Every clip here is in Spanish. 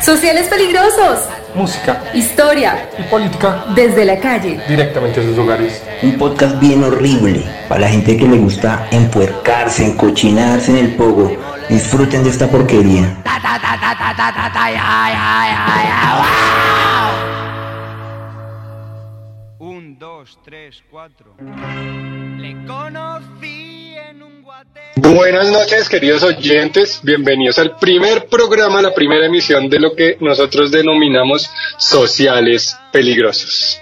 Sociales peligrosos. Música. Historia. Y política. Desde la calle. Directamente a sus hogares. Un podcast bien horrible. Para la gente que le gusta empuercarse, encochinarse en el pogo. Disfruten de esta porquería. Un, dos, tres, cuatro. Le conocí. Buenas noches, queridos oyentes. Bienvenidos al primer programa, la primera emisión de lo que nosotros denominamos sociales peligrosos.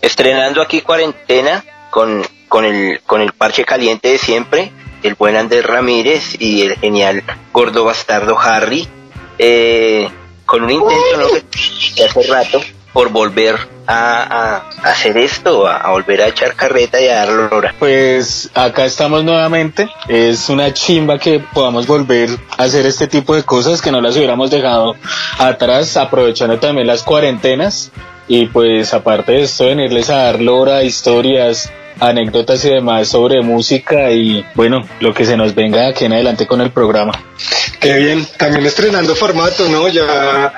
Estrenando aquí cuarentena con, con, el, con el parche caliente de siempre, el buen Andrés Ramírez y el genial gordo bastardo Harry, eh, con un intento ¿no? de hace rato por volver a, a hacer esto, a, a volver a echar carreta y a dar lora. Pues acá estamos nuevamente. Es una chimba que podamos volver a hacer este tipo de cosas que no las hubiéramos dejado atrás, aprovechando también las cuarentenas. Y pues aparte de esto, venirles a dar lora, historias, anécdotas y demás sobre música y bueno, lo que se nos venga aquí en adelante con el programa. Qué bien, también estrenando formato, ¿no? Ya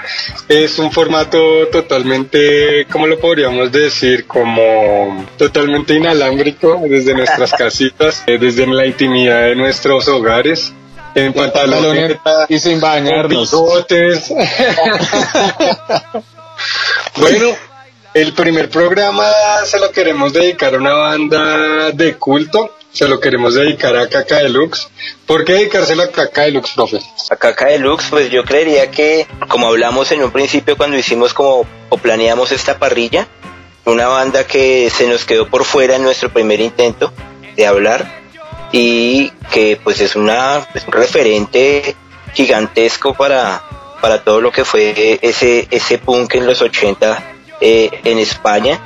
es un formato totalmente, ¿cómo lo podríamos decir? Como totalmente inalámbrico desde nuestras casitas, eh, desde la intimidad de nuestros hogares. En pantalones y sin bañarnos. bigotes. bueno, el primer programa se lo queremos dedicar a una banda de culto. Se lo queremos dedicar a Caca Deluxe. ¿Por qué dedicárselo a Caca Deluxe, profe? A Caca Deluxe, pues yo creería que, como hablamos en un principio cuando hicimos como, o planeamos esta parrilla, una banda que se nos quedó por fuera en nuestro primer intento de hablar y que pues es una es un referente gigantesco para, para todo lo que fue ese, ese punk en los 80 eh, en España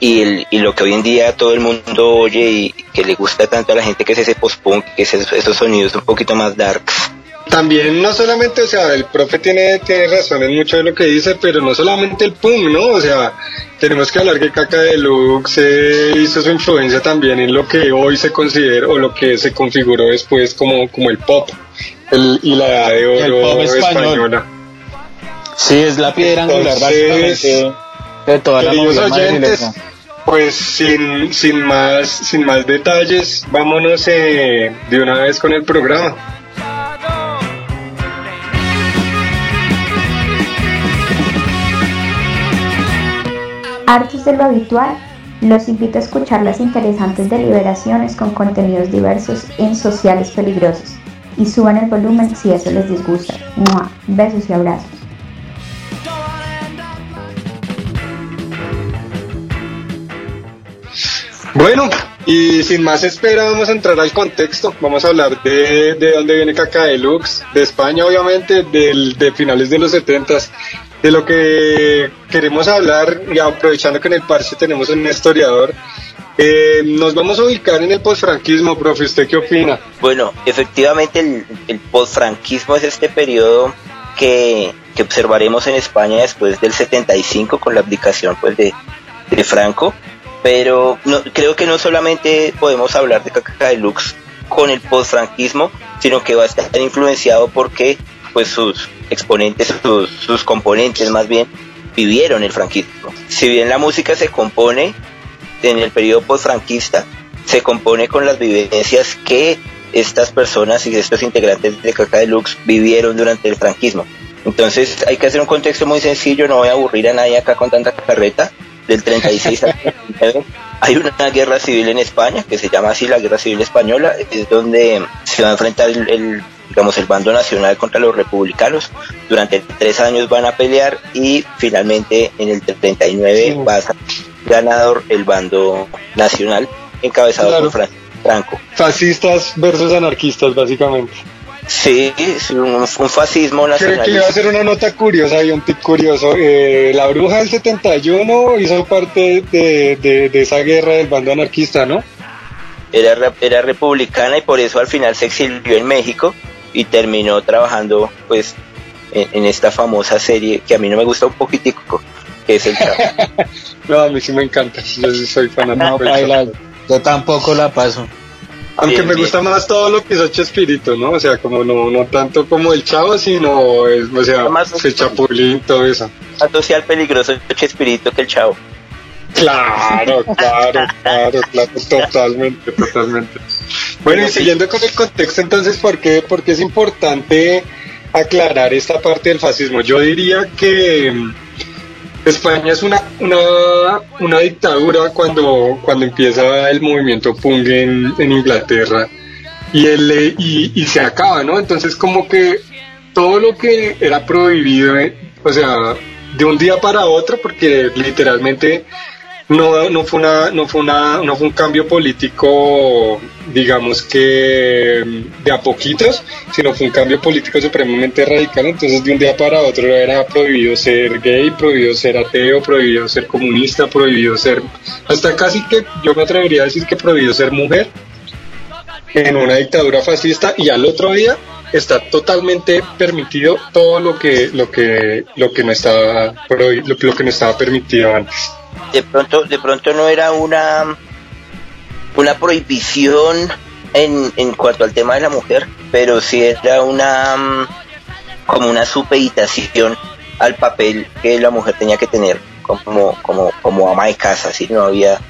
y, el, y lo que hoy en día todo el mundo oye y que le gusta tanto a la gente que es ese post-punk, que es esos, esos sonidos un poquito más darks. También no solamente, o sea, el profe tiene, tiene razón en mucho de lo que dice, pero no solamente el punk, ¿no? O sea, tenemos que hablar que Caca Deluxe eh, hizo su influencia también en lo que hoy se considera o lo que se configuró después como, como el pop el, y la edad de El oro pop español. española. Sí, es la piedra angular Entonces, básicamente de toda la Queridos movida oyentes, pues sin, sin, más, sin más detalles, vámonos eh, de una vez con el programa. Hartos de lo habitual, los invito a escuchar las interesantes deliberaciones con contenidos diversos en Sociales Peligrosos y suban el volumen si eso les disgusta. ¡Mua! Besos y abrazos. Bueno, y sin más espera vamos a entrar al contexto. Vamos a hablar de, de dónde viene Caca Deluxe, de España obviamente, del, de finales de los 70 de lo que queremos hablar, y aprovechando que en el parche tenemos un historiador, eh, nos vamos a ubicar en el posfranquismo, profe, ¿usted qué opina? Bueno, efectivamente el, el postfranquismo es este periodo que, que observaremos en España después del 75 con la abdicación pues de, de Franco, pero no, creo que no solamente podemos hablar de Caca Deluxe con el postfranquismo, sino que va a estar influenciado porque pues sus exponentes, sus, sus componentes más bien, vivieron el franquismo. Si bien la música se compone en el periodo postfranquista, se compone con las vivencias que estas personas y estos integrantes de Caca Deluxe vivieron durante el franquismo. Entonces hay que hacer un contexto muy sencillo, no voy a aburrir a nadie acá con tanta carreta. Del 36 al 39 hay una guerra civil en España que se llama así la Guerra Civil Española, es donde se va a enfrentar el, el digamos, el bando nacional contra los republicanos. Durante tres años van a pelear y finalmente en el 39 Sí. va a ser ganador el bando nacional encabezado Claro. por Fran- Franco. Fascistas versus anarquistas, básicamente. Sí, es un, un fascismo Creo que iba a nacionalista. ser una nota curiosa y un tip curioso. Eh, la bruja del 71 hizo parte de, de, de esa guerra del bando anarquista, ¿no? Era, re- era republicana y por eso al final se exilió en México y terminó trabajando pues en, en esta famosa serie que a mí no me gusta un poquitico, que es el Chavo. No, a mí sí me encanta. Yo sí soy fanático. No, yo tampoco la paso. Aunque Bien, me bien. gusta más todo lo que hizo Chespirito, ¿no? O sea, como no, no tanto como el chavo, sino, es, o sea, Más- el chapulín, todo eso. Más social peligroso Chespirito que el chavo. Claro, claro, claro, claro, totalmente, totalmente. Bueno, y siguiendo con el contexto, entonces, ¿por qué, por qué es importante aclarar esta parte del fascismo? Yo diría que España es una, una, una dictadura cuando, cuando empieza el movimiento punk en, en Inglaterra y, el, eh, y, y se acaba, ¿no? Entonces, como que todo lo que era prohibido, eh, o sea, de un día para otro, porque literalmente no, no fue una, no fue una, no fue un cambio político, digamos que de a poquitos, sino fue un cambio político supremamente radical. Entonces, de un día para otro era prohibido ser gay, prohibido ser ateo, prohibido ser comunista, prohibido ser, hasta casi que yo me atrevería a decir que prohibido ser mujer en una dictadura fascista y al otro día está totalmente permitido todo lo que lo que lo que no estaba lo que no estaba permitido antes. De pronto de pronto no era una una prohibición en, en cuanto al tema de la mujer pero sí era una mm, como una supeditación al papel que la mujer tenía que tener como como como ama de casa así no había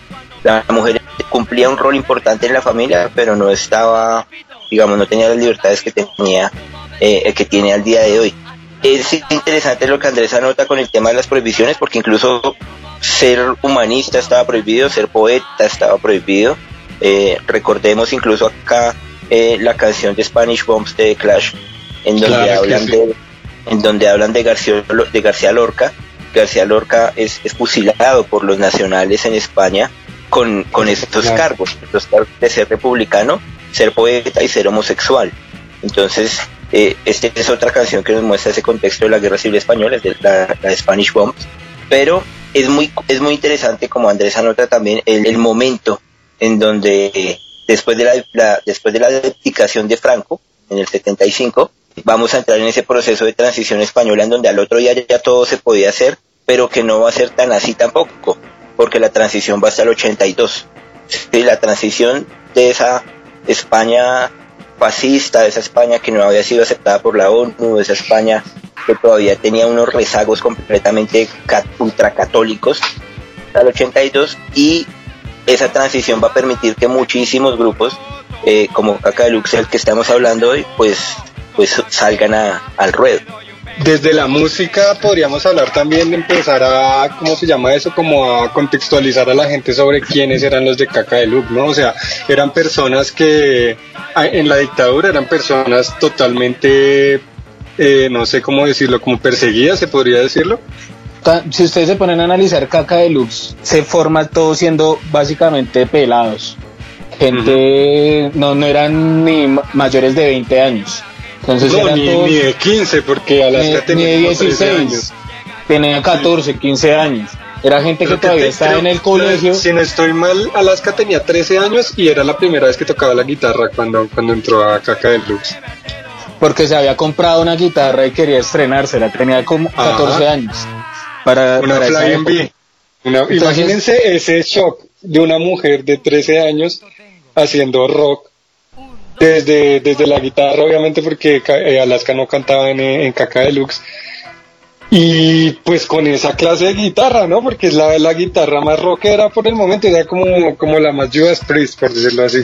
la mujer cumplía un rol importante en la familia pero no estaba digamos no tenía las libertades que tenía eh, que tiene al día de hoy. Es interesante lo que Andrés anota con el tema de las prohibiciones porque incluso ser humanista estaba prohibido, ser poeta estaba prohibido. Eh, recordemos incluso acá eh, la canción de Spanish Bombs de The Clash, en donde Claro hablan sí. de en donde hablan de García, de García Lorca. García Lorca es, es fusilado por los nacionales en España con, con estos Claro. cargos, los cargos de ser republicano, ser poeta y ser homosexual. Entonces, eh, esta es otra canción que nos muestra ese contexto de la guerra civil española, de la, la Spanish Bombs. Pero es muy, es muy interesante, como Andrés anota también, el, el momento en donde eh, después de la, la- después de la abdicación de Franco, en el 75, vamos a entrar en ese proceso de transición española en donde al otro día ya todo se podía hacer, pero que no va a ser tan así tampoco, porque la transición va hasta el 82. Sí, la transición de esa España fascista, de esa España que no había sido aceptada por la ONU, de esa España que todavía tenía unos rezagos completamente ca- ultracatólicos al 82 y esa transición va a permitir que muchísimos grupos eh, como Caca Deluxe, el que estamos hablando hoy, pues, pues salgan a- al ruedo. Desde la música podríamos hablar también de empezar a, ¿cómo se llama eso? Como a contextualizar a la gente sobre quiénes eran los de Caca de Luke, ¿no? O sea, eran personas que en la dictadura eran personas totalmente, eh, no sé cómo decirlo, como perseguidas, se podría decirlo. Si ustedes se ponen a analizar caca deluxe, se forma todo siendo básicamente pelados. Gente, no, no eran ni ma- mayores de 20 años. Entonces no, ni, todos ni de 15, porque Alaska ni, ni tenía de 13 16, años. tenía 14, 15 años. Era gente que Creo que todavía te- estaba creo- en el colegio. Si no estoy mal, Alaska tenía 13 años y era la primera vez que tocaba la guitarra cuando, cuando entró a Caca del Lux. porque se había comprado una guitarra y quería estrenársela, tenía como Ajá. 14 años. Para, Una para Flying época. Bee. Una- Entonces- imagínense ese shock de una mujer de 13 años haciendo rock desde, desde la guitarra, obviamente, porque eh, Alaska no cantaba en, eh, en Caca Deluxe. Y pues con esa clase de guitarra, ¿no? Porque es la, la guitarra más rockera por el momento, era como, como la más Judas Priest, por decirlo así.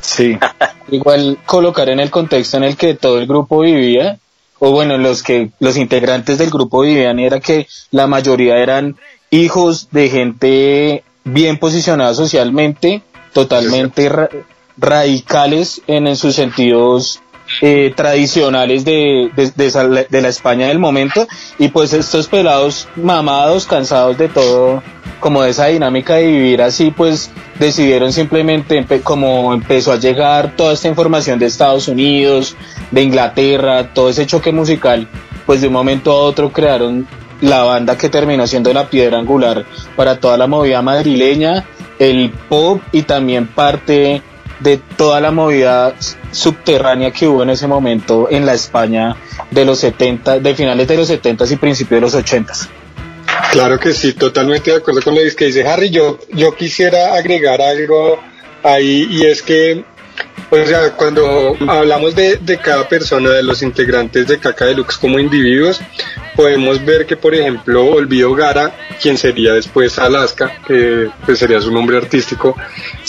Sí. Igual colocar en el contexto en el que todo el grupo vivía, o bueno, los que los integrantes del grupo vivían, era que la mayoría eran hijos de gente bien posicionada socialmente, totalmente ra- radicales en, en sus sentidos eh, tradicionales de, de, de la España del momento. Y pues estos pelados mamados, cansados de todo, como de esa dinámica de vivir así, pues decidieron simplemente, como empezó a llegar toda esta información de Estados Unidos, de Inglaterra, todo ese choque musical, pues de un momento a otro crearon la banda que terminó siendo la piedra angular para toda la movida madrileña, el pop y también parte de toda la movida subterránea que hubo en ese momento en la España de los 70, de finales de los 70 y principios de los 80. Claro que sí, totalmente de acuerdo con lo que dice Harry. Yo, yo quisiera agregar algo ahí y es que O sea, cuando hablamos de, de cada persona, de los integrantes de Caca Deluxe como individuos, podemos ver que, por ejemplo, Olvido Gara, quien sería después Alaska, que pues, sería su nombre artístico,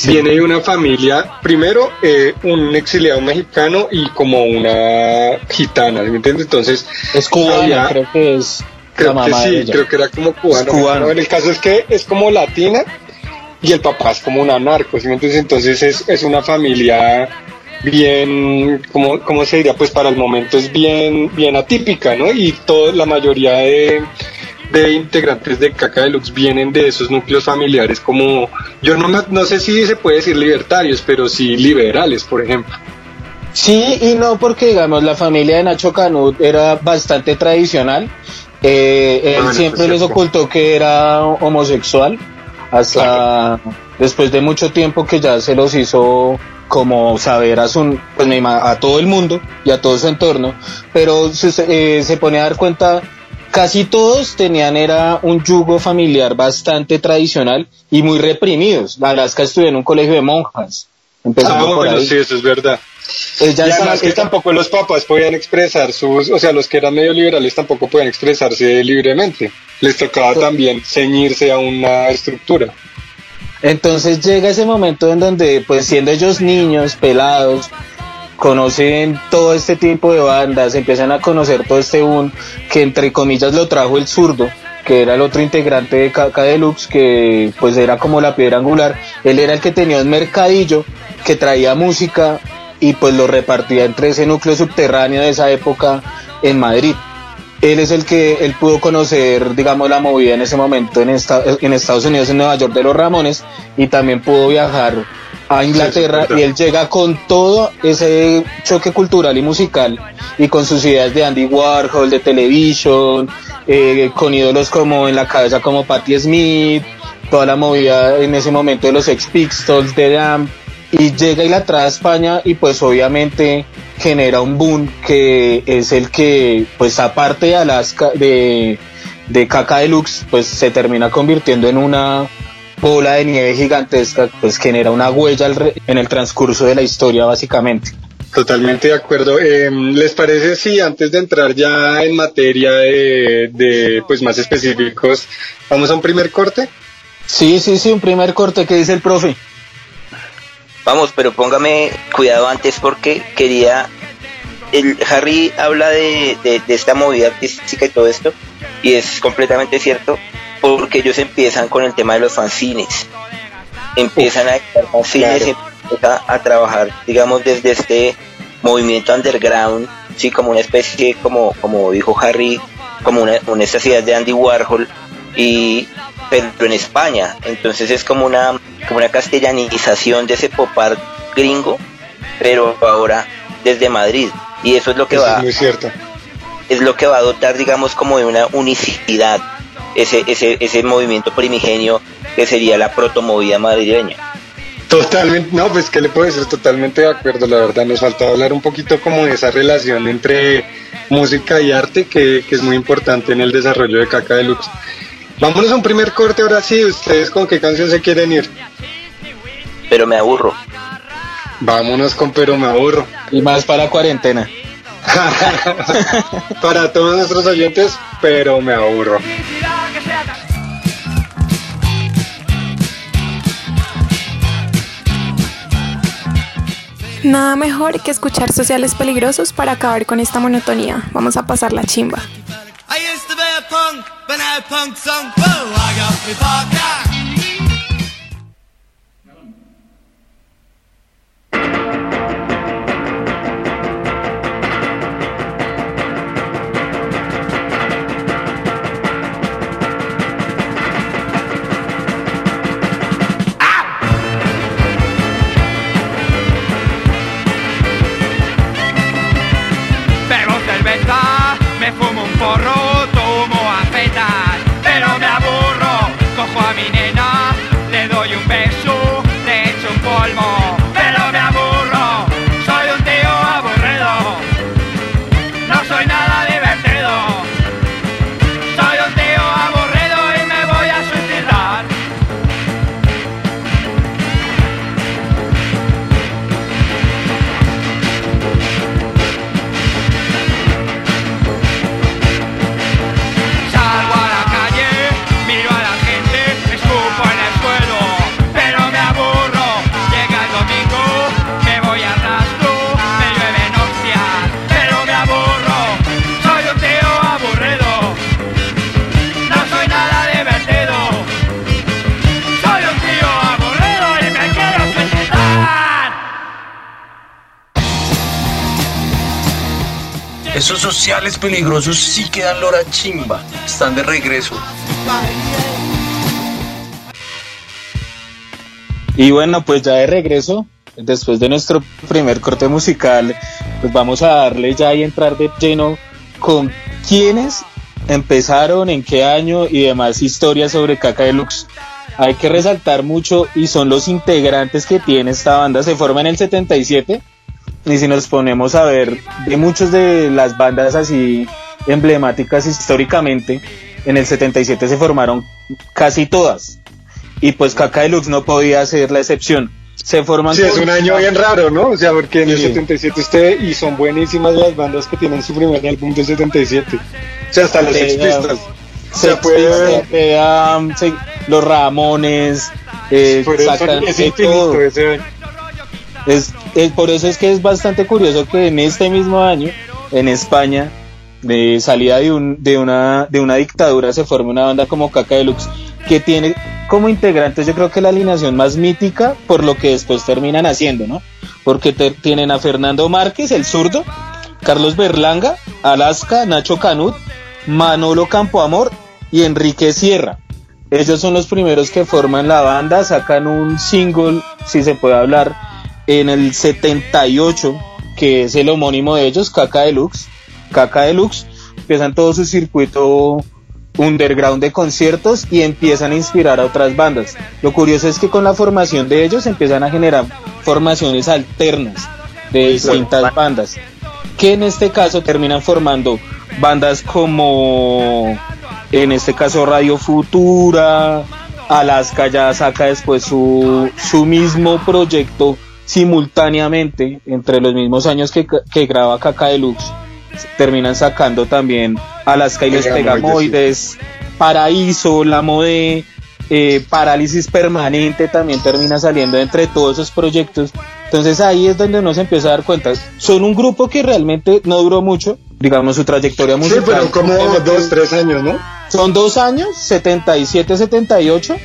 viene de una familia, primero, eh, un exiliado mexicano y como una gitana, ¿me entiendes? Entonces, Es cubana, había- creo que es Creo que sí, creo que era como cubano. Es cubano. Bueno, el caso es que es como latina y el papá es como una narco, ¿sí me entiendes? Entonces es, es una familia bien, ¿cómo, ¿cómo se diría? Pues para el momento es bien, bien atípica, ¿no? Y todo, la mayoría de, de integrantes de Caca Deluxe vienen de esos núcleos familiares como, yo no, no sé si se puede decir libertarios, pero sí liberales, por ejemplo. Sí y no, porque digamos la familia de Nacho Canut era bastante tradicional. Eh, él Bueno, siempre les ocultó que era homosexual hasta después de mucho tiempo que ya se los hizo como saber a su pues a todo el mundo y a todo su entorno, pero se, eh, se pone a dar cuenta casi todos tenían era un yugo familiar bastante tradicional y muy reprimidos. Alaska estudió en un colegio de monjas. Empezando Ah, por bueno, ahí. sí, eso es verdad. Ella y es- además que tampoco los papás podían expresar sus, o sea, los que eran medio liberales tampoco podían expresarse libremente. Les tocaba también ceñirse a una estructura. Entonces llega ese momento en donde, pues siendo ellos niños, pelados, conocen todo este tipo de bandas, empiezan a conocer todo este boom que entre comillas lo trajo el zurdo, que era el otro integrante de Caca Deluxe, que pues era como la piedra angular. Él era el que tenía un mercadillo que traía música y pues lo repartía entre ese núcleo subterráneo de esa época en Madrid. Él es el que él pudo conocer, digamos, la movida en ese momento en, esta- en Estados Unidos, en Nueva York de los Ramones, y también pudo viajar a Inglaterra y él llega con todo ese choque cultural y musical y con sus ideas de Andy Warhol, de Television, eh, con ídolos como en la cabeza como Patti Smith, toda la movida en ese momento de los Ex Pistols, de Damn, y llega y la trae a España y pues obviamente genera un boom que es el que pues aparte de Alaska de, de Caca Deluxe pues se termina convirtiendo en una bola de nieve gigantesca pues genera una huella en el transcurso de la historia básicamente Totalmente de acuerdo. Eh, ¿Les parece si antes de entrar ya en materia de, de, pues más específicos, vamos a un primer corte? sí sí sí un primer corte que dice el profe Vamos, pero póngame cuidado antes porque quería. El Harry habla de, de- de esta movida artística y todo esto, y es completamente cierto, porque ellos empiezan con el tema de los fanzines. Empiezan a editar fanzines, claro. empiezan a trabajar, digamos, desde este movimiento underground, sí, como una especie, como, como dijo Harry, como una, una estas ideas de Andy Warhol, y pero en España. Entonces es como una, como una castellanización de ese pop art gringo, pero ahora desde Madrid. Y eso es lo que Eso va, es muy cierto. es lo que va a dotar, digamos, como de una unicidad ese, ese, ese movimiento primigenio que sería la protomovida madrileña. Totalmente, no, pues que le puedo decir totalmente de acuerdo, la verdad, nos falta hablar un poquito como de esa relación entre música y arte que, que es muy importante en el desarrollo de Caca Deluxe. Vámonos a un primer corte, ahora sí, ustedes con qué canción se quieren ir. Pero me aburro. Vámonos con Pero me aburro. y más para cuarentena Para todos nuestros oyentes, pero me aburro. Nada mejor que escuchar sociales peligrosos para acabar con esta monotonía. Vamos a pasar la chimba. I used to be a punk, but now punk's on. Whoa, I got me. Bebo cerveza, me fumo un porro, mi nena, le doy un beso, le echo un polvo, peligrosos sí quedan lora chimba. Están de regreso. Y bueno, pues ya de regreso, después de nuestro primer corte musical, pues vamos a darle ya y entrar de lleno con quiénes empezaron, en qué año y demás historias sobre Caca Deluxe. Hay que resaltar mucho y son los integrantes que tiene esta banda. Se forma en el 77 y si nos ponemos a ver de muchas de las bandas así emblemáticas históricamente, en el 77 se formaron casi todas. Y pues Caca Deluxe no podía ser la excepción. Se forman Sí, es un año bien raro, ¿no? O sea, porque en el 77 usted, y son buenísimas las bandas que tienen su primer álbum del 77. O sea, hasta los Eh. O Se puede eh, um, se- los Ramones, eh, Por eso sacan es infinito ese. Es, por eso es que es bastante curioso que en este mismo año, en España, de salida de, un, de, una, de una dictadura, se forme una banda como Caca Deluxe, que tiene como integrantes yo creo que la alineación más mítica por lo que después terminan haciendo, ¿no? Porque tienen a Fernando Márquez, el zurdo, Carlos Berlanga, Alaska, Nacho Canut, Manolo Campoamor y Enrique Sierra. Ellos son los primeros que forman la banda, sacan un single, si se puede hablar, en el 78, que es el homónimo de ellos, Caca Deluxe. Caca Deluxe, empiezan todo su circuito underground de conciertos y empiezan a inspirar a otras bandas. Lo curioso es que con la formación de ellos empiezan a generar formaciones alternas de distintas bandas, que en este caso terminan formando bandas como, en este caso Radio Futura, Alaska ya saca después su, su mismo proyecto simultáneamente entre los mismos años que, que graba Caca Deluxe terminan sacando también Alaska y los Pegamoides, Paraíso, La Mode, eh, Parálisis Permanente también termina saliendo entre todos esos proyectos. Entonces ahí es donde uno se empieza a dar cuenta. Son un grupo que realmente no duró mucho, digamos su trayectoria Sí, musical. pero como dos, tres años, ¿no? Son dos años, 77, 78.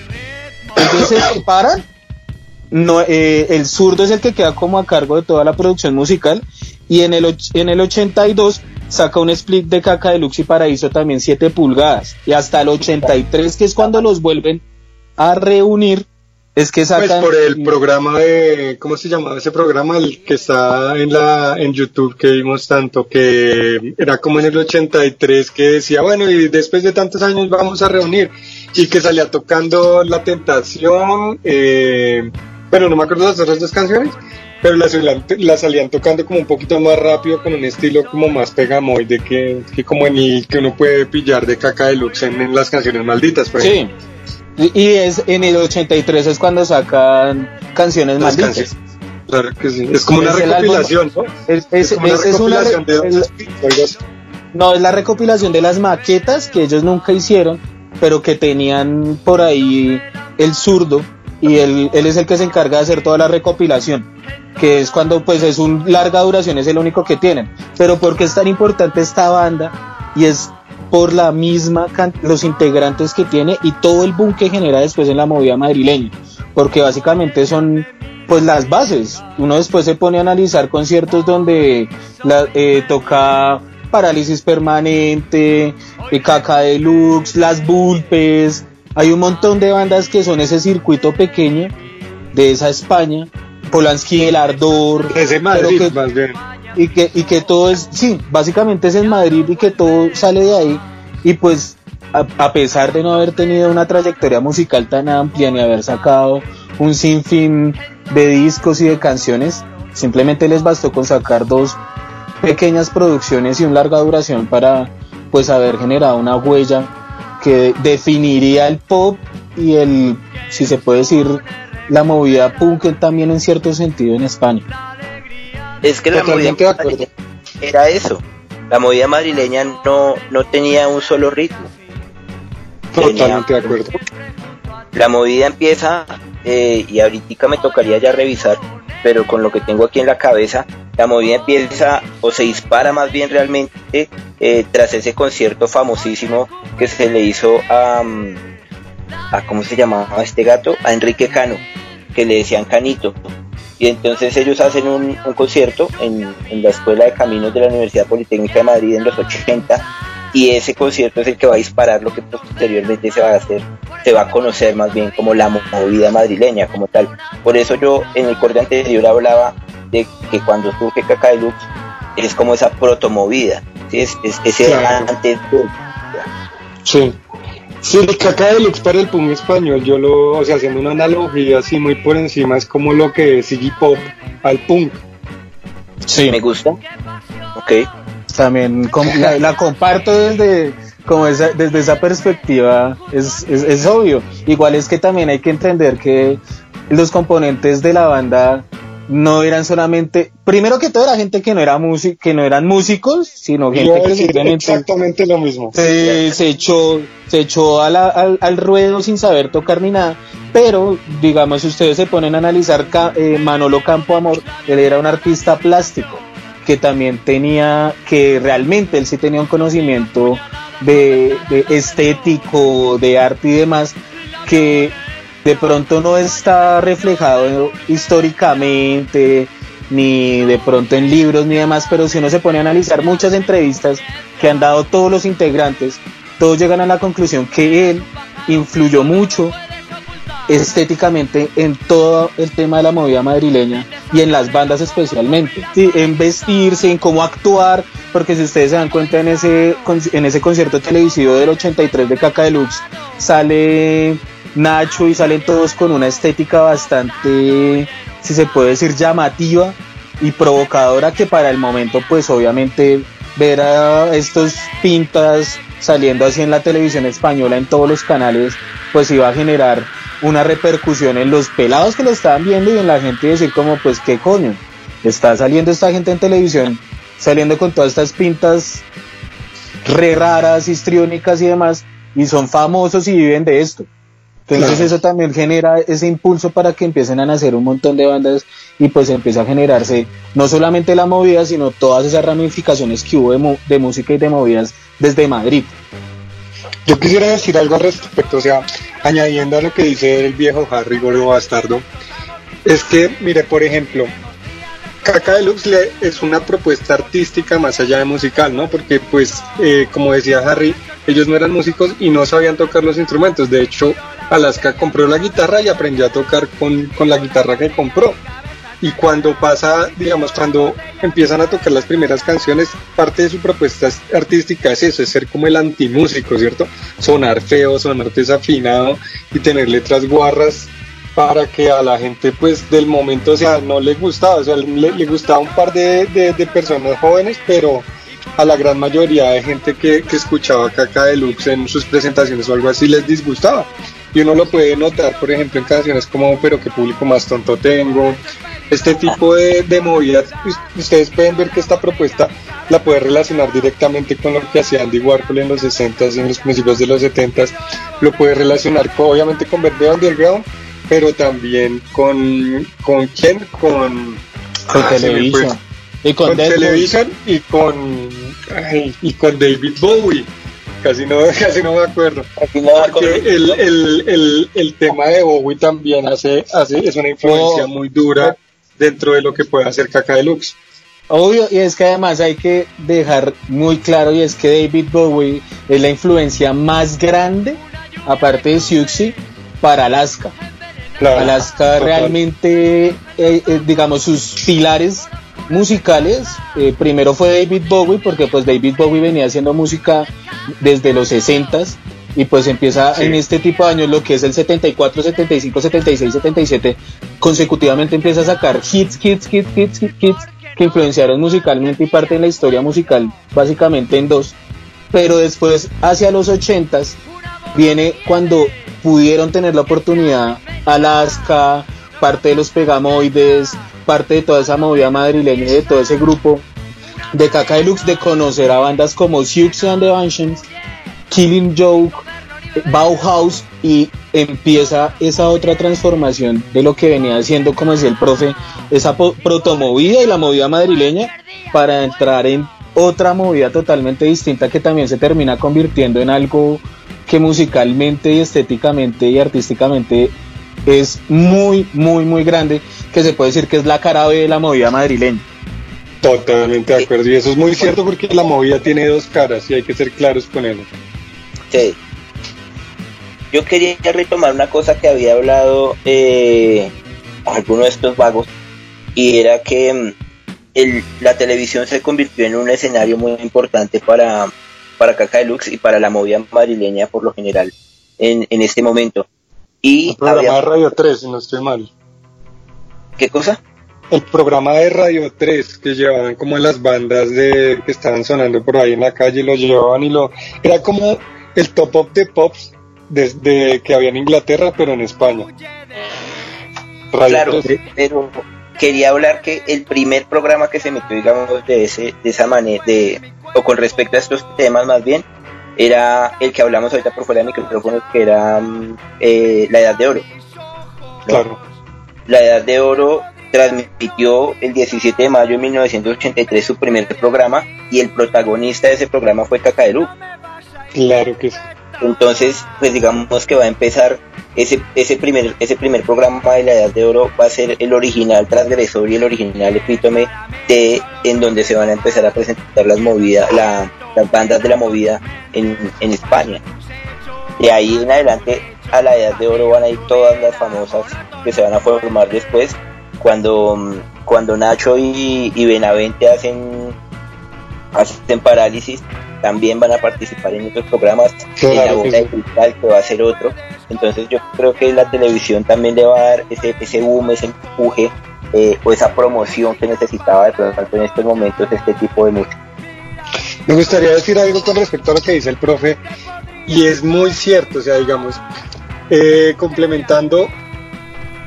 Entonces se separan. No, eh, el zurdo es el que queda como a cargo de toda la producción musical. Y en el, en el 82 saca un split de Caca Deluxe y Paraíso también 7 pulgadas. Y hasta el 83, que es cuando los vuelven a reunir, es que Pues sacan. por el programa de, ¿cómo se llamaba ese programa? El que está en la, en YouTube que vimos tanto, que era como en el 83 que decía, bueno, y después de tantos años vamos a reunir, y que salía tocando La Tentación, eh, bueno, no me acuerdo las otras dos canciones, pero las, salían- las salían tocando como un poquito más rápido, con un estilo como más pegamoide que, que como en el que uno puede pillar de caca deluxe en, en las canciones malditas, por Sí. ejemplo. Y y es en el 83 es cuando sacan canciones Las malditas. canciones. Claro que sí. Es como una Es recopilación, ¿no? Es, es- como una recopilación de el- así. No, es la recopilación de las maquetas que ellos nunca hicieron, pero que tenían por ahí el zurdo y él, él es el que se encarga de hacer toda la recopilación, que es cuando pues es un larga duración, es el único que tienen. Pero ¿por qué es tan importante esta banda? Y es por la misma los integrantes que tiene y todo el boom que genera después en la movida madrileña, porque básicamente son pues las bases. Uno después se pone a analizar conciertos donde la, eh, toca Parálisis Permanente, eh, Caca Deluxe, Las Bulpes. Hay un montón de bandas que son ese circuito pequeño de esa España. Polanski El Ardor. Ese Madrid, que- más bien. y que, y que todo es, sí, básicamente es en Madrid y que todo sale de ahí. Y pues, a, a pesar de no haber tenido una trayectoria musical tan amplia ni haber sacado un sinfín de discos y de canciones, simplemente les bastó con sacar dos pequeñas producciones y una larga duración para pues haber generado una huella que definiría el pop y el, si se puede decir, la movida punk también en cierto sentido en España. Es que la movida madrileña era eso. La movida madrileña no, no tenía un solo ritmo. Totalmente de acuerdo. La movida empieza, eh, y ahorita me tocaría ya revisar, pero con lo que tengo aquí en la cabeza, la movida empieza o se dispara más bien realmente eh, tras ese concierto famosísimo que se le hizo a, mm, a ¿cómo se llamaba este gato? A Enrique Cano, que le decían Canito. Y entonces ellos hacen un, concierto en, en la Escuela de Caminos de la Universidad Politécnica de Madrid en los 80 y ese concierto es el que va a disparar lo que posteriormente se va a hacer, se va a conocer más bien como la movida madrileña como tal. Por eso yo en el corte anterior hablaba de que cuando surge Caca Deluxe es como esa protomovida, ¿sí? es, es ese Claro. antes Sí. Sí, el caca deluxe para el punk español, yo lo, o sea, haciendo una analogía así muy por encima, es como lo que es Iggy Pop al punk. Sí. Me gusta. Ok. También com- la, la comparto desde, como esa, desde esa perspectiva, es, es, es obvio. Igual es que también hay que entender que los componentes de la banda no eran solamente, primero que todo era gente que no era música, que no eran músicos, sino gente que simplemente exactamente lo mismo. se, se echó, se echó a la- al, al ruedo sin saber tocar ni nada. Pero, digamos, si ustedes se ponen a analizar eh, Manolo Campo Amor, él era un artista plástico que también tenía, que realmente él sí tenía un conocimiento de, de estético, de arte y demás, que de pronto no está reflejado históricamente, ni de pronto en libros ni demás, pero si uno se pone a analizar muchas entrevistas que han dado todos los integrantes, todos llegan a la conclusión que él influyó mucho estéticamente en todo el tema de la movida madrileña y en las bandas especialmente, Sí, en vestirse, en cómo actuar, porque si ustedes se dan cuenta en ese, en ese concierto televisivo del 83 de Caca Deluxe, sale Nacho y salen todos con una estética bastante, si se puede decir, llamativa y provocadora que para el momento pues obviamente ver a estos pintas saliendo así en la televisión española en todos los canales pues iba a generar una repercusión en los pelados que lo estaban viendo y en la gente decir como pues qué coño está saliendo esta gente en televisión saliendo con todas estas pintas re raras histriónicas y demás y son famosos y viven de esto entonces Claro. eso también genera ese impulso para que empiecen a nacer un montón de bandas y pues empieza a generarse no solamente la movida, sino todas esas ramificaciones que hubo de, de música y de movidas desde Madrid. Yo quisiera decir algo al respecto, o sea, añadiendo a lo que dice el viejo Harry Gordo Bastardo, es que, mire, por ejemplo, Caca Deluxe le- es una propuesta artística más allá de musical, ¿no? Porque, pues, eh, como decía Harry, ellos no eran músicos y no sabían tocar los instrumentos. De hecho, Alaska compró la guitarra y aprendió a tocar con, con la guitarra que compró. Y cuando pasa, digamos, cuando empiezan a tocar las primeras canciones, parte de su propuesta es- artística es eso, es ser como el antimúsico, ¿cierto? Sonar feo, sonar desafinado y tener letras guarras para que a la gente pues del momento, sea, no le gustaba, o sea, le, le gustaba un par de, de- de personas jóvenes, pero a la gran mayoría de gente que, que escuchaba Caca Deluxe en sus presentaciones o algo así les disgustaba. Y uno lo puede notar, por ejemplo, en canciones como Pero qué público más tonto tengo, este tipo de, de movidas. us- Ustedes pueden ver que esta propuesta la puede relacionar directamente con lo que hacía Andy Warhol en los 60s, en los principios de los 70s. Lo puede relacionar obviamente con Verde Underground, pero también con, con quién? Con, Con Ah, Television. fue. Y con con. Television y con ay, y con David Bowie. Casi no, casi no me acuerdo. Porque el, el, el, el tema de Bowie también hace, hace es una influencia Oh. muy dura dentro de lo que puede hacer Caca Deluxe. Obvio, y es que además hay que dejar muy claro, y es que David Bowie es la influencia más grande, aparte de Siouxsie, para Alaska. Alaska total. realmente, eh, eh, digamos, sus pilares musicales, eh, primero fue David Bowie, porque pues David Bowie venía haciendo música desde los 60s, y pues empieza Sí. en este tipo de años, lo que es el 74, 75, 76, 77, consecutivamente empieza a sacar hits, hits, hits, hits, hits, hits, que influenciaron musicalmente y parte de la historia musical básicamente en dos. Pero después, hacia los 80s, viene cuando pudieron tener la oportunidad Alaska, parte de los Pegamoides, parte de toda esa movida madrileña y de todo ese grupo de Caca Deluxe de conocer a bandas como Siouxsie and the Banshees, Killing Joke, Bauhaus y empieza esa otra transformación de lo que venía haciendo, como decía el profe, esa protomovida y la movida madrileña para entrar en otra movida totalmente distinta que también se termina convirtiendo en algo que musicalmente y estéticamente y artísticamente es muy, muy, muy grande, que se puede decir que es la cara B de la movida madrileña. Totalmente de acuerdo. Y eso es muy cierto porque la movida tiene dos caras y hay que ser claros con eso. Sí. Yo quería retomar una cosa que había hablado eh, alguno de estos vagos y era que mm, el- la televisión se convirtió en un escenario muy importante para, para Caca Deluxe y para la movida madrileña por lo general en, en este momento. Y El programa había- de Radio 3, si no estoy mal. ¿Qué cosa? El programa de Radio 3 que llevaban como las bandas de que estaban sonando por ahí en la calle, lo llevaban y lo... Era como el top of the pops desde que había en Inglaterra, pero en España. Radio claro, 3. pero quería hablar que el primer programa que se metió, digamos, de ese, de esa manera, de, o con respecto a estos temas más bien, era el que hablamos ahorita por fuera de micrófonos, que era mm, eh, la Edad de Oro. ¿no? Claro. La Edad de Oro transmitió el 17 de mayo de 1983 su primer programa y el protagonista de ese programa fue Cacadelú. Claro que sí. Entonces, pues digamos que va a empezar ese, ese, primer, ese primer programa de la Edad de Oro va a ser el original transgresor y el original epítome de en donde se van a empezar a presentar las movidas, la- las bandas de la movida en, en España. De ahí en adelante a la Edad de Oro van a ir todas las famosas que se van a formar después cuando, cuando Nacho y, y Benavente hacen, hacen parálisis también van a participar en estos programas en la bola de cristal que va a ser otro. Entonces yo creo que la televisión también le va a dar ese, ese boom ese empuje eh, o esa promoción que necesitaba de pronto en estos momentos este tipo de música Me gustaría decir algo con respecto a lo que dice el profe, y es muy cierto, o sea, digamos, eh, complementando,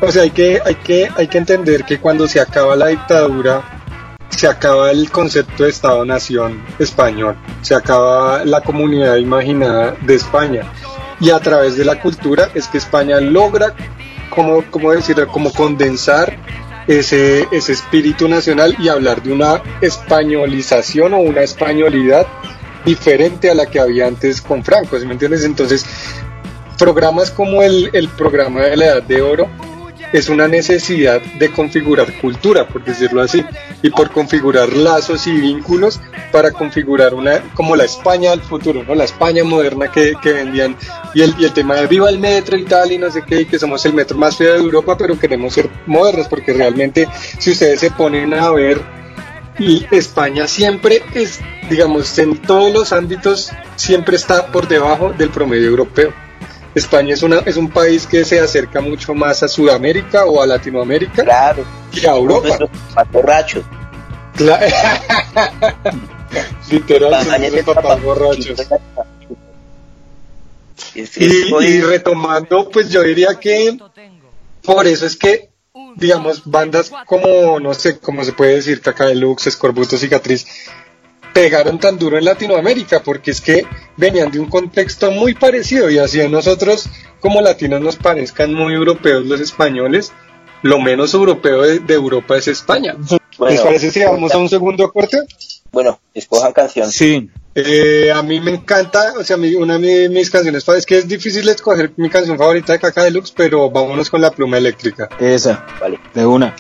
o sea, hay que, hay, que, hay que entender que cuando se acaba la dictadura, se acaba el concepto de Estado-Nación español, se acaba la comunidad imaginada de España, y a través de la cultura es que España logra, como, como decirlo, como condensar ese, ese espíritu nacional y hablar de una españolización o una españolidad diferente a la que había antes con Franco, ¿sí me entiendes? Entonces, programas como el, el programa de la Edad de Oro es una necesidad de configurar cultura, por decirlo así, y por configurar lazos y vínculos para configurar una como la España del futuro, ¿no? La España moderna que, que vendían y el, y el tema de viva el metro y tal y no sé qué, y que somos el metro más feo de Europa, pero queremos ser modernos porque realmente si ustedes se ponen a ver y España siempre es, digamos, en todos los ámbitos siempre está por debajo del promedio europeo. España es, una, es un país que se acerca mucho más a Sudamérica o a Latinoamérica claro que a Europa. Más borrachos Cla- Literal, son papás papá- borrachos. Y retomando, pues yo diría que por eso es que, digamos, bandas como, no sé, cómo se puede decir, Caca Deluxe, Escorbuto, Cicatriz, pegaron tan duro en Latinoamérica, porque es que venían de un contexto muy parecido y así a nosotros como latinos nos parezcan muy europeos los españoles, lo menos europeo de, de Europa es España. ¿Les Bueno, parece si vamos a un segundo corte? bueno escojan canción Sí, Eh, a mí me encanta, o sea, mi- una de mi- mis canciones, es que es difícil escoger mi canción favorita de Caca Deluxe, pero vámonos con la pluma eléctrica. esa, vale de una.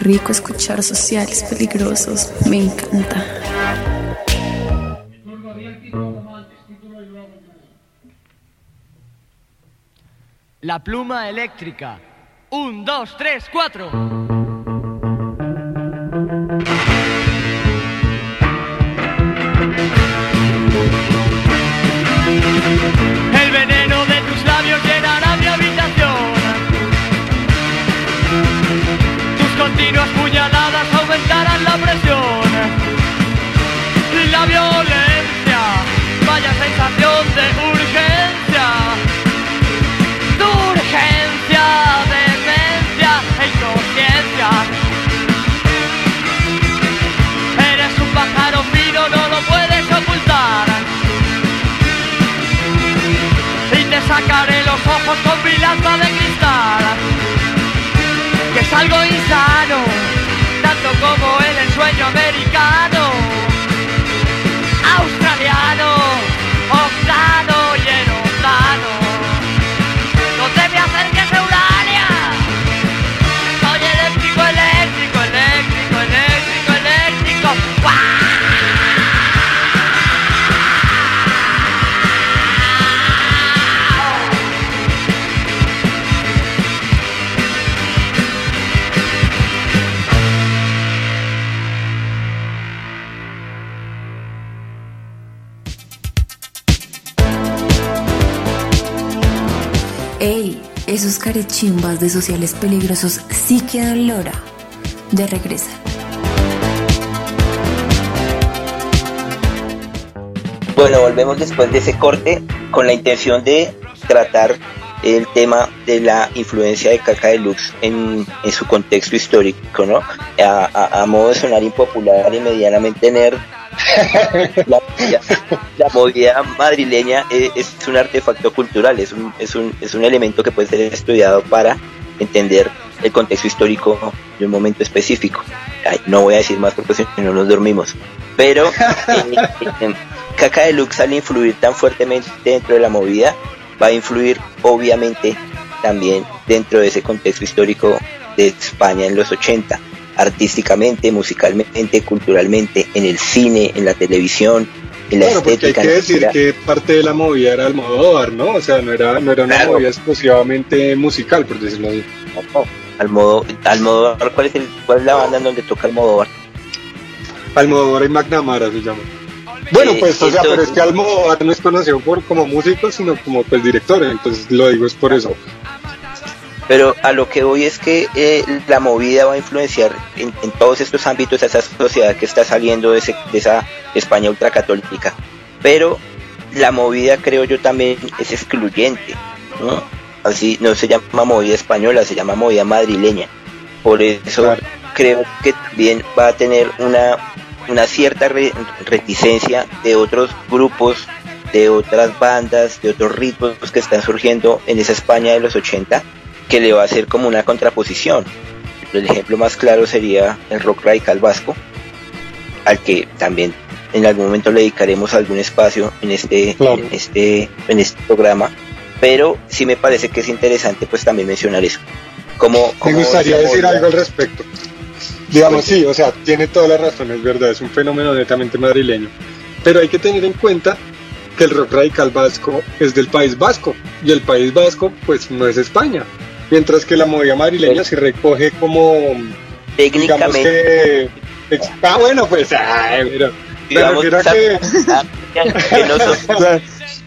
Rico escuchar sociales peligrosos. Me encanta. La pluma eléctrica. Un, dos, tres, cuatro. Ojos con mi lanza de cristal. Que es algo insano, tanto como el ensueño americano, carechimbas de sociales peligrosos sí quedan lora. Ya regresa. Bueno, volvemos después de ese corte con la intención de tratar el tema de la influencia de Caca Deluxe en, en su contexto histórico, ¿no? A, a- a modo de sonar impopular y medianamente nerd, la, movida- la movida madrileña es, es un artefacto cultural, es un, es, un, es un elemento que puede ser estudiado para entender el contexto histórico de un momento específico. Ay, no voy a decir más porque si no nos dormimos. Pero eh, eh, Caca Deluxe al influir tan fuertemente dentro de la movida, va a influir obviamente también dentro de ese contexto histórico de España en los 80, artísticamente, musicalmente, culturalmente, en el cine, en la televisión, en la Claro, porque hay estética. que la decir que parte de la movida era Almodóvar, ¿no? O sea, no era, no era una Claro. movida exclusivamente musical, por decirlo así. Almodo, Almodóvar, ¿cuál es, el, ¿cuál es la banda en donde toca Almodóvar? Almodóvar y McNamara se llama. Bueno, Eh, pues, o sea, pero es que Almodóvar no es conocido por como músico, sino como pues director, entonces lo digo es por eso. Pero a lo que voy es que eh, la movida va a influenciar en, en todos estos ámbitos a esa sociedad que está saliendo de, ese- de esa España ultracatólica. Pero la movida, creo yo, también es excluyente. ¿no? Así no se llama movida española, se llama movida madrileña. Por eso creo que también va a tener una, una cierta re- reticencia de otros grupos, de otras bandas, de otros ritmos que están surgiendo en esa España de los 80 que le va a hacer como una contraposición. El ejemplo más claro sería el rock radical vasco, al que también en algún momento le dedicaremos algún espacio en este, en este, en este programa. Pero sí me parece que es interesante pues también mencionar eso. Como, Me gustaría decir algo al respecto. Digamos, sí, o sea, tiene toda la razón, es verdad, es un fenómeno netamente madrileño. Pero hay que tener en cuenta que el rock radical vasco es del País Vasco, y el País Vasco, pues, no es España. Mientras que la movida madrileña sí recoge como. Que. ex- Ah, bueno, pues, ay, pero. Me Digamos, refiero a sa- que. que no son- O sea,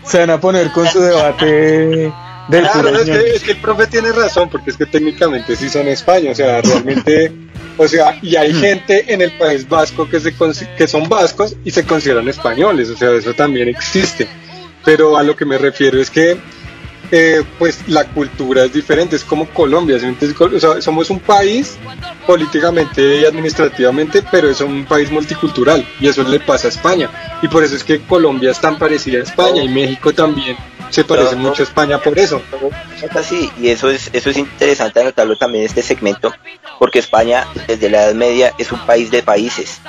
se van a poner con su debate del Claro, es que, es que el profe tiene razón, porque es que técnicamente sí son España, o sea, realmente, o sea, y hay gente en el País Vasco que, se que son vascos y se consideran españoles, o sea, eso también existe. Pero a lo que me refiero es que, eh, pues, la cultura es diferente, es como Colombia, ¿sí? Entonces, o sea, somos un país políticamente y administrativamente, pero es un país multicultural, y eso le pasa a España. Y por eso es que Colombia es tan parecida a España, y México también se parece No, no. mucho a España por eso. Es así, y eso es, eso es interesante anotarlo también en este segmento, porque España desde la Edad Media es un país de países.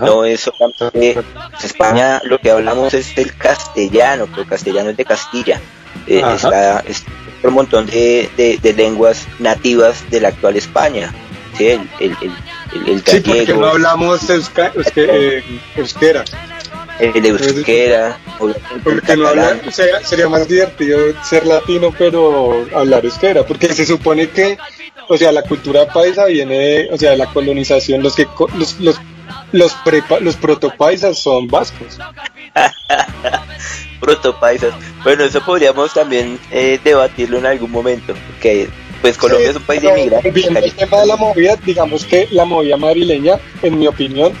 No es solamente pues, España, lo que hablamos es del castellano, pero el castellano es de Castilla. Eh, está, está un montón de, de- de lenguas nativas de la actual España. ¿sí? El, el, el, el- el Sí, porque gallego, no hablamos euska- euske- eh, euskera. el euskera, Porque no catalán. habla- sería, sería más divertido ser latino, pero hablar euskera. Porque se supone que, o sea, la cultura paisa viene de, o sea, de la colonización. Los que los, los, los, prepa- los protopaisas son vascos. protopaisas. Bueno, eso podríamos también eh, debatirlo en algún momento, porque pues Colombia Sí, es un país de inmigrantes. Volviendo al tema de la movida, digamos que la movida madrileña, en mi opinión,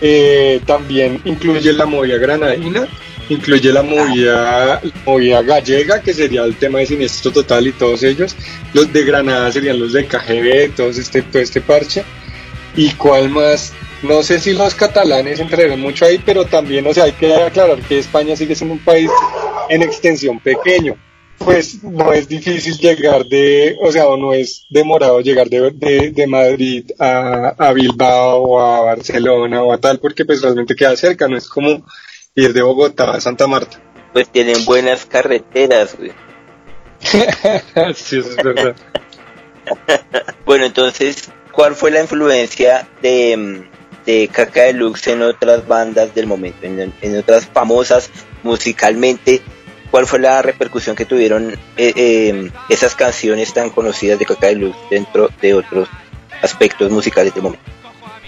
eh, también incluye la movida granadina, incluye la movida, la movida gallega, que sería el tema de siniestro total y todos ellos. Los de Granada serían los de KGB, todos este, todo este parche. ¿Y cuál más? No sé si los catalanes entraron mucho ahí, pero también, o sea, hay que aclarar que España sigue siendo un país en extensión pequeño. pues no es difícil llegar de, o sea, o no es demorado llegar de, de, de Madrid a, a Bilbao o a Barcelona o a tal, porque pues realmente queda cerca, no es como ir de Bogotá a Santa Marta. Pues tienen buenas carreteras, güey. sí, eso es verdad. Bueno, entonces, ¿cuál fue la influencia de, mm, de Caca Deluxe en otras bandas del momento, en, en otras famosas musicalmente? ¿Cuál fue la repercusión que tuvieron eh, eh, esas canciones tan conocidas de Caca Deluxe dentro de otros aspectos musicales del momento?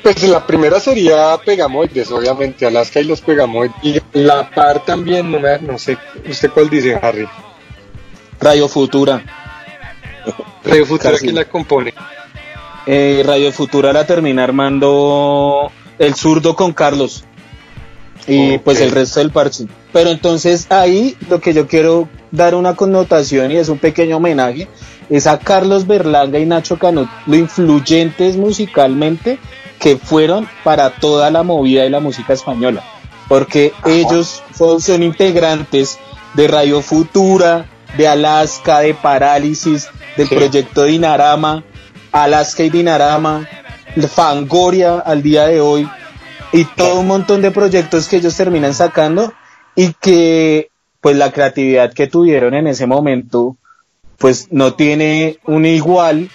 Pues la primera sería Pegamoides, obviamente, Alaska y los Pegamoides. Y la par también, no, me, no sé, ¿usted cuál dice, Harry? Radio Futura. Radio Futura. ¿quién la compone? Eh, Radio Futura la termina armando el zurdo con Carlos. Y pues el resto del parche. Pero entonces ahí lo que yo quiero dar una connotación y es un pequeño homenaje es a Carlos Berlanga y Nacho Canut, lo influyentes musicalmente que fueron para toda la movida de la música española. Porque ellos son, son integrantes de Radio Futura, de Alaska, de Parálisis, del Sí. proyecto Dinarama, Alaska y Dinarama, Fangoria al día de hoy, y todo un montón de proyectos que ellos terminan sacando y que pues la creatividad que tuvieron en ese momento pues no tiene un igual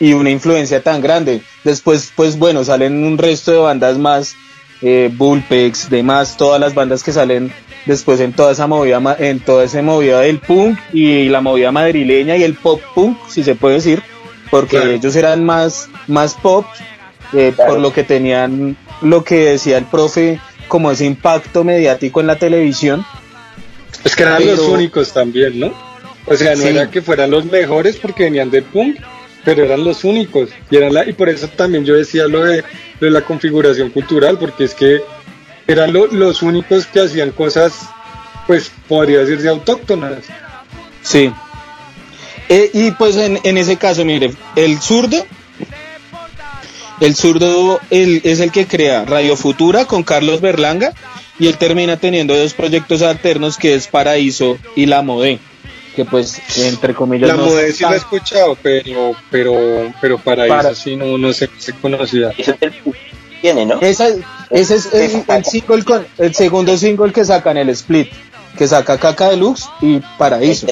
y una influencia tan grande. Después pues bueno, salen un resto de bandas más, eh, Bullpex, demás, todas las bandas que salen después en toda esa movida, en toda esa movida del punk y la movida madrileña y el pop punk, si se puede decir, porque Claro. ellos eran más, más pop, eh, por lo que tenían lo que decía el profe como ese impacto mediático en la televisión. Es que eran Pero- los únicos también, ¿no? O sea, no Sí. era que fueran los mejores porque venían del punk, pero eran los únicos. Y, eran la, y por eso también yo decía lo de, lo de la configuración cultural, porque es que eran lo- los únicos que hacían cosas, pues podría decirse autóctonas. Sí. Eh, y pues en, en ese caso, mire, el zurdo, el zurdo el- es el que crea Radio Futura con Carlos Berlanga y él termina teniendo dos proyectos alternos que es Paraíso y La Modé, que pues entre comillas La no modé sí la he escuchado, pero, pero, pero para, Para- sí no, no se, se conocía. Tiene, ¿no? Esa- ese es el, el single con- el segundo single que sacan, el split, que saca Caca Deluxe y Paraíso.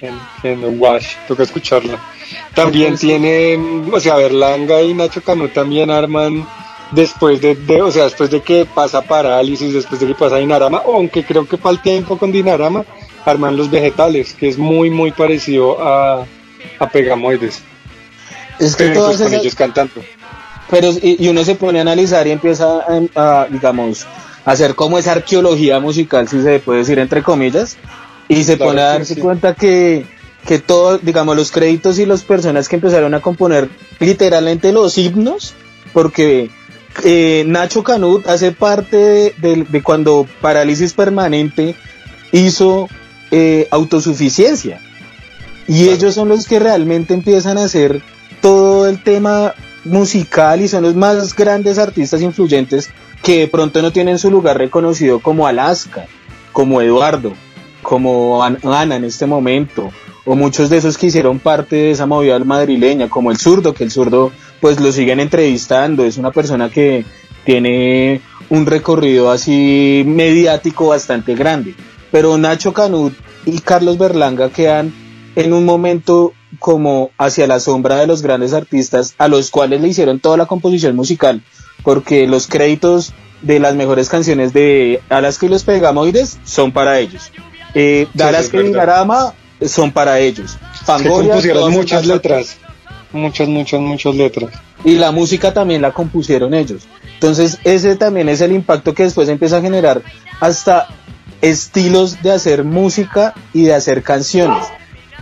En, en Wash, toca escucharla. También tienen, o sea, Berlanga y Nacho Cano también arman después de, de- o sea, después de que pasa Parálisis, después de que pasa Dinarama, aunque creo que para el tiempo con Dinarama, arman los vegetales, que es muy, muy parecido a, a Pegamoides. Es que Pero todas pues con esas- ellos cantando. Pero y, y uno se pone a analizar y empieza a, a, digamos, hacer como esa arqueología musical, si se puede decir entre comillas, y se Claro pone a darse sí. cuenta que, que todo, digamos, los créditos y las personas que empezaron a componer literalmente los himnos, porque eh, Nacho Canut hace parte de, de- de cuando Parálisis Permanente hizo eh, autosuficiencia. Y ellos son los que realmente empiezan a hacer todo el tema musical y son los más grandes artistas influyentes que de pronto no tienen su lugar reconocido como Alaska, como Eduardo, como An- Ana en este momento, o muchos de esos que hicieron parte de esa movida madrileña, como el zurdo, que el zurdo pues lo siguen entrevistando, es una persona que tiene un recorrido así mediático bastante grande. Pero Nacho Canut y Carlos Berlanga quedan en un momento como hacia la sombra de los grandes artistas a los cuales le hicieron toda la composición musical, porque los créditos de las mejores canciones de Alaska y los Pegamoides son para ellos. Eh, Sí, Alaska y. Dinarama son para ellos. Fangoria, compusieron muchas letras. Muchas, muchas, muchas letras. y la música también la compusieron ellos. Entonces ese también es el impacto que después empieza a generar hasta estilos de hacer música y de hacer canciones.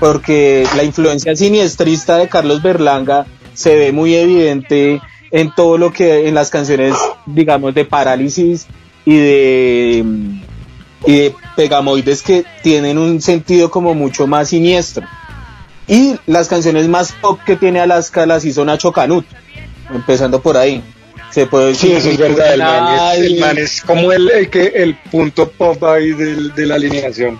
Porque la influencia siniestrista de Carlos Berlanga se ve muy evidente en todo lo que en las canciones, digamos, de parálisis y de y de pegamoides que tienen un sentido como mucho más siniestro. Y las canciones más pop que tiene Alaska las hizo Nacho Canut, empezando por ahí. Se puede Sí, decir eso es verdad. El man es, el Ay, man es como el, el que, el punto pop ahí del- de la alineación.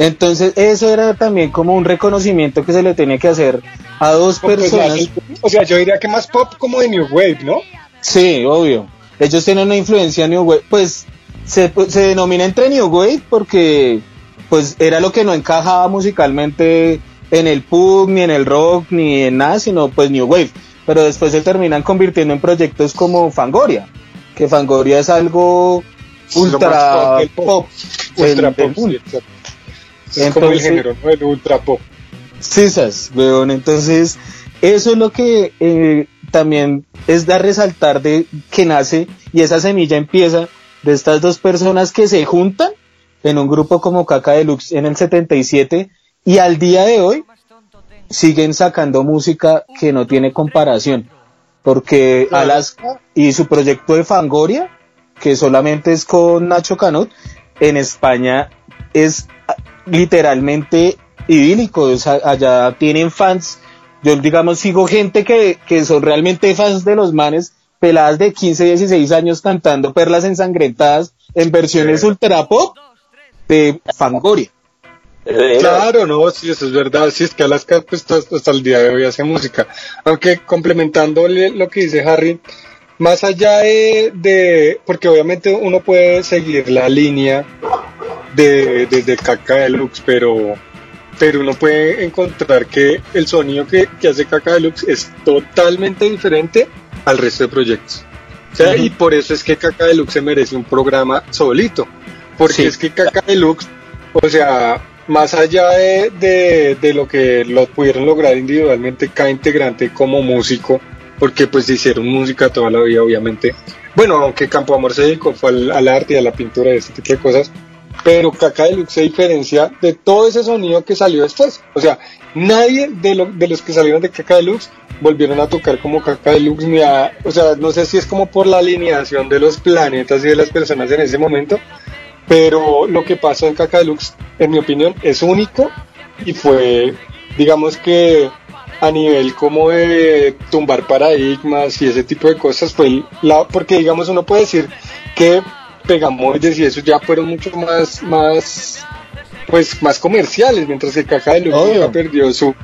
Entonces, eso era también como un reconocimiento que se le tenía que hacer a dos Pues, personas. o sea, yo diría que más pop como de New Wave, ¿no? Sí, obvio. Ellos tienen una influencia New Wave. Pues se, se denomina entre New Wave porque pues era lo que no encajaba musicalmente en el pop, ni en el rock, ni en nada, sino pues New Wave. Pero después se terminan convirtiendo en proyectos como Fangoria, que Fangoria es algo ultra más pop pop. pop. Ultra del pop, Es como el género, ¿no? El ultra pop. Sisas, weón. Entonces, eso es lo que eh, también es dar resaltar de que nace y esa semilla empieza de estas dos personas que se juntan en un grupo como Caca Deluxe en el 77 y al día de hoy siguen sacando música que no tiene comparación. Porque Alaska y su proyecto de Fangoria, que solamente es con Nacho Canut, en España es literalmente idílico. o sea, allá tienen fans. Yo, digamos, sigo gente que, que son realmente fans de los manes, peladas de 15, 16 años cantando perlas ensangrentadas en versiones ultra pop de Fangoria. Claro, no, sí, eso es verdad. Sí, es que Alaska pues, hasta, hasta el día de hoy hace música. Aunque complementando lo que dice Harry, más allá de, de- porque obviamente uno puede seguir la línea de, desde Caca Deluxe, pero, pero uno puede encontrar que el sonido que, que hace Caca Deluxe es totalmente diferente al resto de proyectos. O sea, Ujú. y por eso es que Caca Deluxe se merece un programa solito. Porque Sí. es que Caca Deluxe, o sea, más allá de, de, de lo que lo pudieron lograr individualmente cada integrante como músico, porque pues hicieron música toda la vida, obviamente. Bueno, aunque Campo Amor se dedicó fue al, al arte y a la pintura y ese tipo de cosas, pero Caca Deluxe se diferencia de todo ese sonido que salió después. O sea, nadie de, lo- de los que salieron de Caca Deluxe volvieron a tocar como Caca Deluxe, ni a, o sea, no sé si es como por la alineación de los planetas y de las personas en ese momento, pero lo que pasó en Caca Deluxe, en mi opinión, es único y fue, digamos que a nivel como de tumbar paradigmas y ese tipo de cosas, fue la, porque digamos uno puede decir que Pegamoides y eso ya fueron mucho más, más, pues más comerciales, mientras que Caca Deluxe Obvio. nunca perdió su,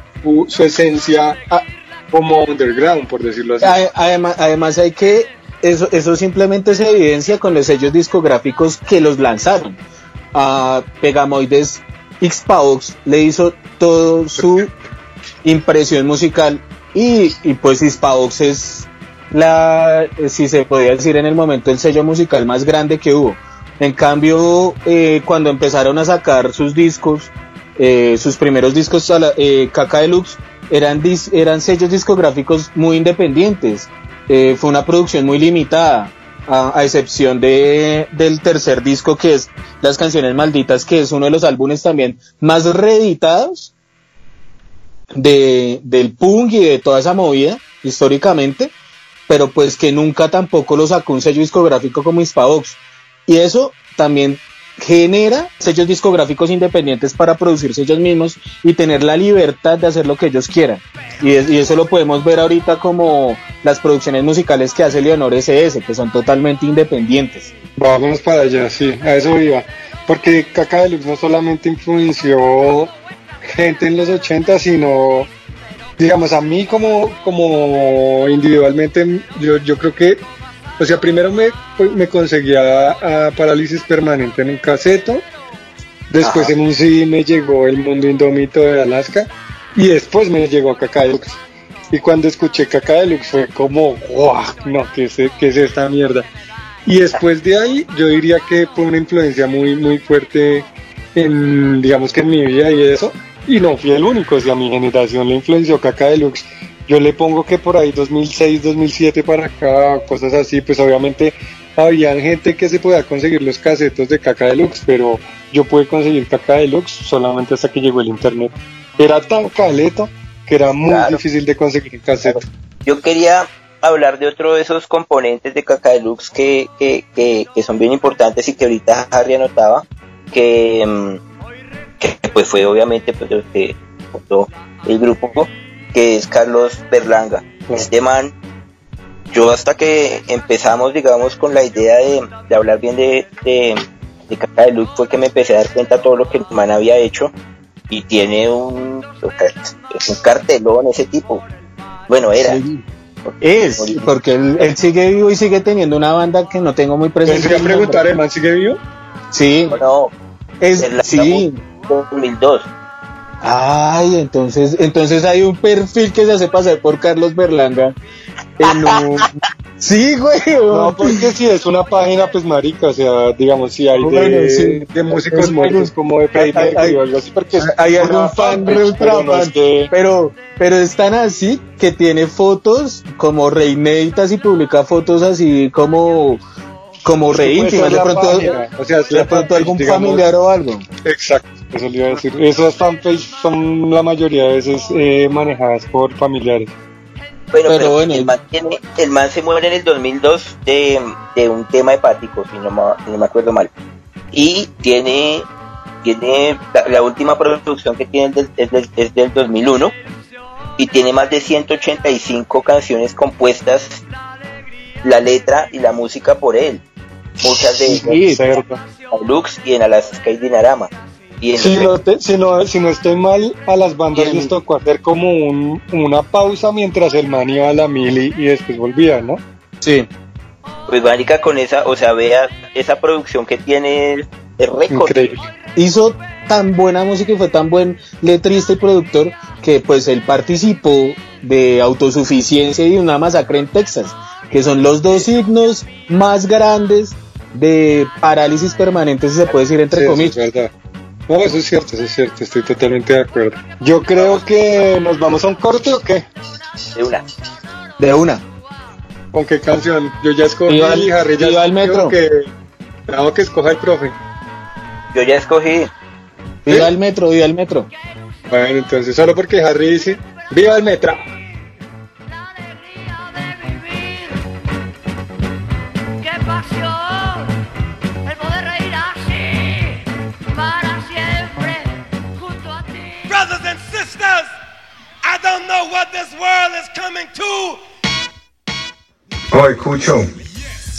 su, esencia ah, como underground, por decirlo así. Ade- Además, además hay que, eso, eso simplemente se evidencia con los sellos discográficos que los lanzaron. A Pegamoides Xpavox le hizo todo su impresión musical y, y pues Xpavox es la, eh, si se podía decir en el momento, el sello musical más grande que hubo. En cambio, eh, cuando empezaron a sacar sus discos, eh, sus primeros discos, a Caca Deluxe, eran, dis- eran sellos discográficos muy independientes. Fue una producción muy limitada, a, a excepción de, del tercer disco que es Las Canciones Malditas, que es uno de los álbumes también más reeditados de, del punk y de toda esa movida históricamente, pero pues que nunca tampoco lo sacó un sello discográfico como Hispavox. Y eso también genera sellos discográficos independientes para producirse ellos mismos y tener la libertad de hacer lo que ellos quieran. Y, es- y eso lo podemos ver ahorita como las producciones musicales que hace Leonor SS, que son totalmente independientes. Vamos para allá, sí, a eso iba. Porque Caca Deluxe no solamente influenció gente en los 80, sino, digamos, a mí como, como individualmente, yo, yo creo que, o sea, primero me, pues, me conseguía a Parálisis Permanente en un caseto, después Ajá. en un CD me llegó El Mundo Indómito de Alaska, y después me llegó Caca Deluxe. Y cuando escuché Caca Deluxe fue como, wow, no, ¿qué es, qué es esta mierda? Y después de ahí, yo diría que fue una influencia muy, muy fuerte en, digamos que en mi vida y eso. Y no fui el único, si a mi generación le influenció Caca Deluxe. Yo le pongo que por ahí 2006, 2007 para acá, cosas así, pues obviamente había gente que se podía conseguir los casetos de Caca Deluxe, pero yo pude conseguir Caca Deluxe solamente hasta que llegó el internet. Era tan caleto que era muy Claro. difícil de conseguir caseto. Yo quería hablar de otro de esos componentes de Caca Deluxe que, que, que, que son bien importantes y que ahorita Harry anotaba, que, mm, que pues fue obviamente pues, el que fundó el grupo, que es Carlos Berlanga. Este man, yo hasta que empezamos, digamos, con la idea de, de hablar bien de, de, de Caca de Luz fue que me empecé a dar cuenta de todo lo que el man había hecho y tiene un, es un cartelón ese tipo. Bueno, era. Sí. Es, porque él, él sigue vivo y sigue teniendo una banda que no tengo muy presente. A preguntar, ¿el man sigue vivo? Sí, Bueno, es, sí. 2002. Ay, entonces, entonces hay un perfil que se hace pasar por Carlos Berlanga en un... Sí, güey. No, porque si es una página, pues marica, o sea, digamos, si hay de, Bueno, sí. de músicos muertos como de Freddie Mercury o algo así, porque hay algún fan ultra pero no es fan, que- pero, pero es tan así que tiene fotos como reinéditas y publica fotos así como, como re Puede íntimas, ser de pronto, página, o sea, de pronto algún digamos. familiar o algo. Exacto, eso le iba a decir. Esas fanpages son la mayoría de veces eh, manejadas por familiares. Pero, Pero pero bueno. el, man tiene- el man se muere en el 2002 de, de un tema hepático, si no, ma- si no me acuerdo mal. Y tiene, tiene la, la última producción que tiene del- es, del, es del 2001 y tiene más de 185 canciones compuestas, la letra y la música por él. Muchas de Sí, ellas Cerdo. en Lux y en Alaska y Dinarama. Si no, te- si, no, si no estoy mal, a las bandas les tocó hacer como un, una pausa mientras el man iba a la mili y después volvía, ¿no? Sí. Pues marica con esa, o sea, vea esa producción que tiene el, el récord. Increíble. hizo tan buena música y fue tan buen letrista y productor que pues él participó de autosuficiencia y una masacre en Texas, que son los dos signos más grandes de parálisis permanente, si se puede decir entre Sí, comillas. es verdad. No, eso es cierto, eso es cierto, estoy totalmente de acuerdo. Yo creo que nos vamos a un corte o qué? De una. De una. ¿Con qué canción? Yo ya escogí Viva el- y Harry ya viva el escogió metro. Que, Dejamos que escoja el profe. Yo ya escogí. Viva el metro, viva el metro. Bueno, entonces solo porque Harry dice, ¡Viva el metro! This world is coming to. Oi, Cucho.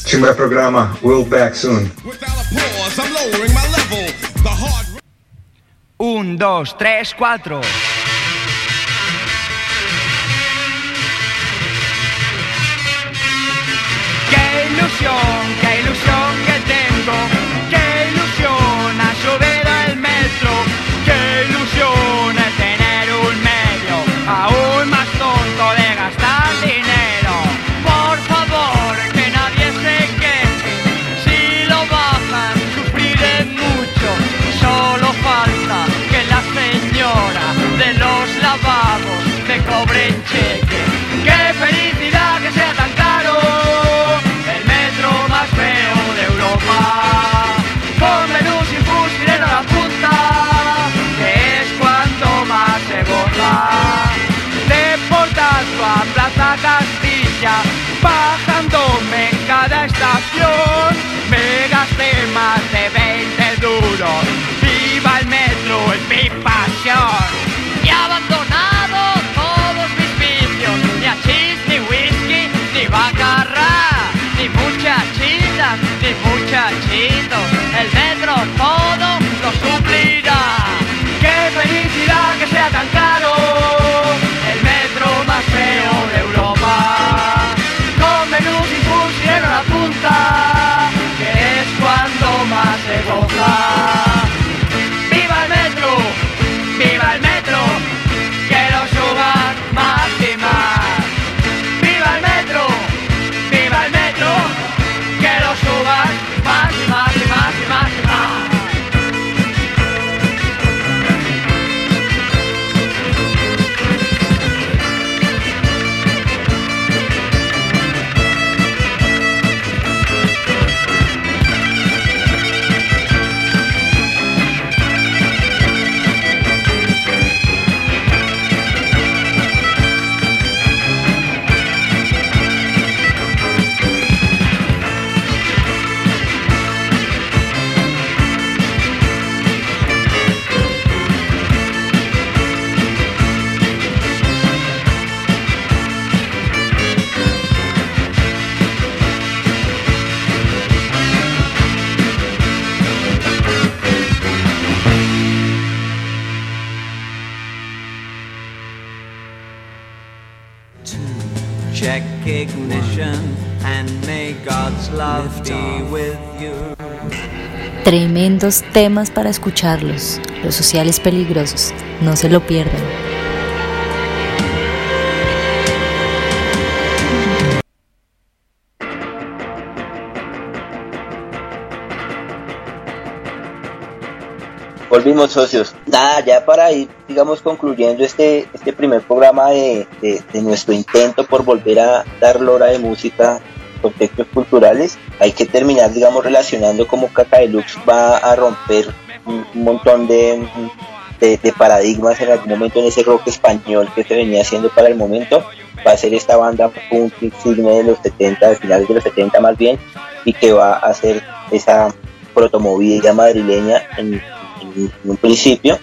Chimba programa. We'll back soon. Pause, I'm lowering my level. The hard Un, dos, tres, cuatro. Qué ilusión, qué ilusión que tengo, lavabos me cobre en cheque. ¡Qué felicidad que sea tan caro! El metro más feo de Europa. Con menú sin fusilero a la punta, que es cuanto más se goza. De Portazo a Plaza Castilla, bajándome en cada estación, me gasté más de 20 duros. ¡Viva el metro, es mi Tremendos temas para escucharlos. Los sociales peligrosos. No se lo pierdan. Volvimos socios. Nada, ya para ir, digamos, concluyendo este, este primer programa de, de, de nuestro intento por volver a dar lora de música contextos culturales, hay que terminar, digamos, relacionando cómo Caca Deluxe va a romper un, montón de, de, de, paradigmas en algún momento en ese rock español que se venía haciendo para el momento. Va a ser esta banda punk insigne de los 70, de finales de los 70 más bien, y que va a hacer esa protomovida madrileña en un principio,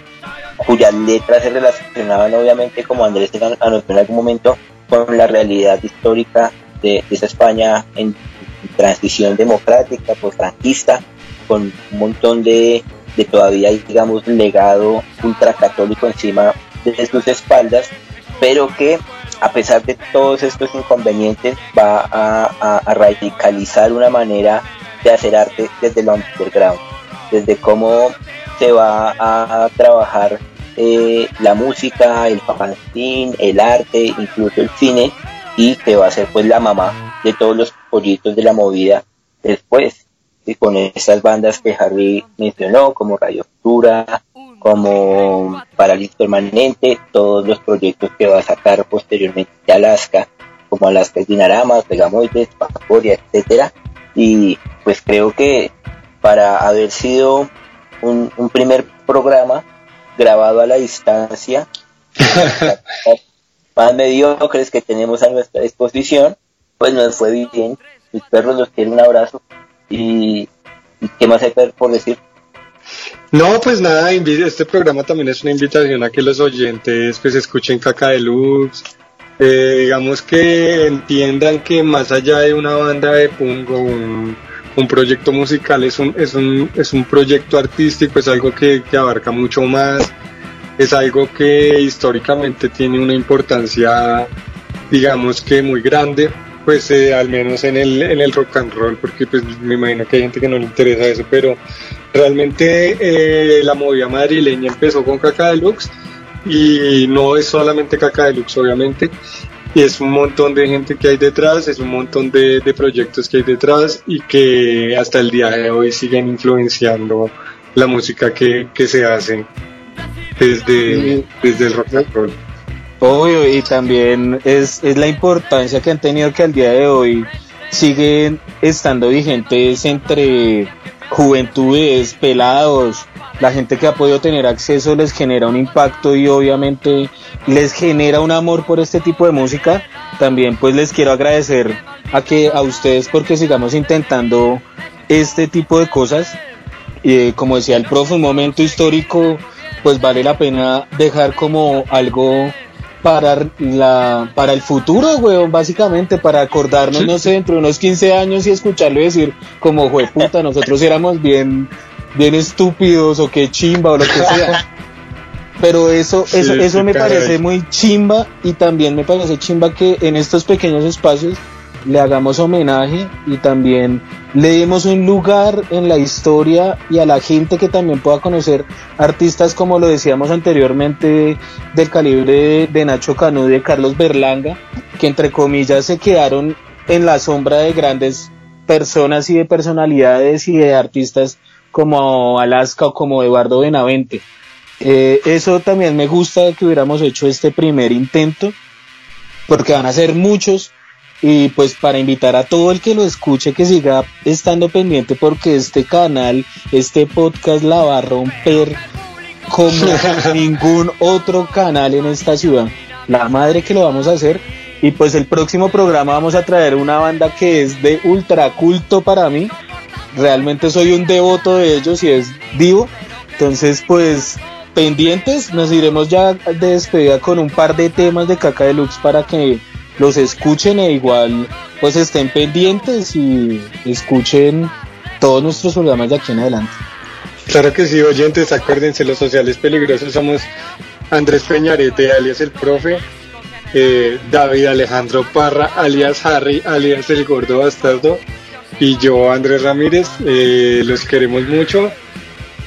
cuyas letras se relacionaban obviamente, como Andrés anotó en algún momento, con la realidad histórica de, esa España en, transición democrática, pues franquista, con un montón de, de todavía, digamos, legado ultracatólico encima de sus espaldas, pero que a pesar de todos estos inconvenientes va a, radicalizar una manera de hacer arte desde lo underground, desde cómo se va a, a trabajar eh, la música, el fanzine, el arte, incluso el cine, y que va a ser pues la mamá de todos los pollitos de la movida después, y con esas bandas que Harry mencionó, como Radio Futura, como Parálisis Permanente, todos los proyectos que va a sacar posteriormente de Alaska, como Alaska Dinaramas, Pegamoides, Pacoria, etcétera, y pues creo que para haber sido un, un primer programa grabado a la distancia, más mediocres que tenemos a nuestra disposición, pues nos fue bien. Mis perros los quieren un abrazo. Y, y ¿qué más hay por decir? No, pues nada, este programa también es una invitación a que los oyentes pues escuchen Caca Deluxe, eh, digamos que entiendan que más allá de una banda de punk o un, proyecto musical es un, es, un, es un proyecto artístico, es algo que abarca mucho más, es algo que históricamente tiene una importancia, digamos que muy grande, pues eh, al menos en el, en el rock and roll, porque pues me imagino que hay gente que no le interesa eso, pero realmente eh, la movida madrileña empezó con Caca Deluxe y no es solamente Caca Deluxe, obviamente, y es un montón de gente que hay detrás, es un montón de, de proyectos que hay detrás y que hasta el día de hoy siguen influenciando la música que, que se hace desde, desde el rock and roll. Obvio, y también es, es la importancia que han tenido que al día de hoy siguen estando vigentes entre juventudes, pelados, la gente que ha podido tener acceso les genera un impacto y obviamente les genera un amor por este tipo de música. También pues les quiero agradecer a que a ustedes porque sigamos intentando este tipo de cosas. Y como decía el profe, un momento histórico pues vale la pena dejar como algo para la para el futuro, weón, básicamente para acordarnos, no sé, dentro de unos 15 años y escucharlo y decir como puta, nosotros éramos bien bien estúpidos o qué chimba o lo que sea. Pero eso Sí, eso eso sí, me caray. parece muy chimba y también me parece chimba que en estos pequeños espacios le hagamos homenaje y también le demos un lugar en la historia y a la gente que también pueda conocer artistas como lo decíamos anteriormente del calibre de, Nacho Cano y de Carlos Berlanga, que entre comillas se quedaron en la sombra de grandes personas y de personalidades y de artistas como Alaska o como Eduardo Benavente. Eh, eso también me gusta que hubiéramos hecho este primer intento, porque van a ser muchos y pues para invitar a todo el que lo escuche que siga estando pendiente porque este canal, este podcast la va a romper como ningún otro canal en esta ciudad. La madre que lo vamos a hacer. Y pues el próximo programa vamos a traer una banda que es de ultra culto para mí. Realmente soy un devoto de ellos y es Divo. Entonces pues pendientes, nos iremos ya de despedida con un par de temas de Caca Deluxe para que los escuchen e igual pues estén pendientes y escuchen todos nuestros programas de aquí en adelante. Claro que sí, oyentes, acuérdense, los sociales peligrosos somos Andrés Peñarete, alias el profe, eh, David Alejandro Parra, alias Harry, alias el gordo bastardo, y yo, Andrés Ramírez. Eh, los queremos mucho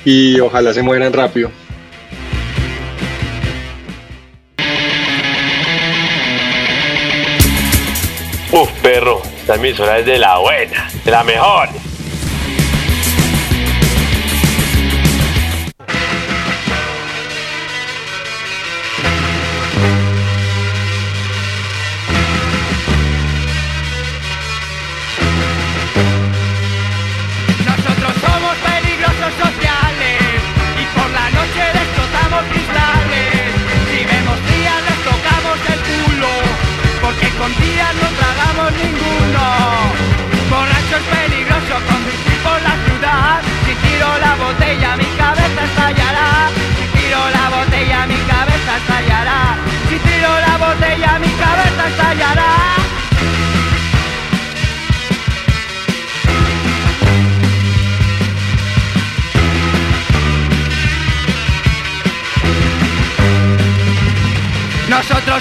y ojalá se mueran rápido. Uf, perro, esta emisora es de la buena, de la mejor.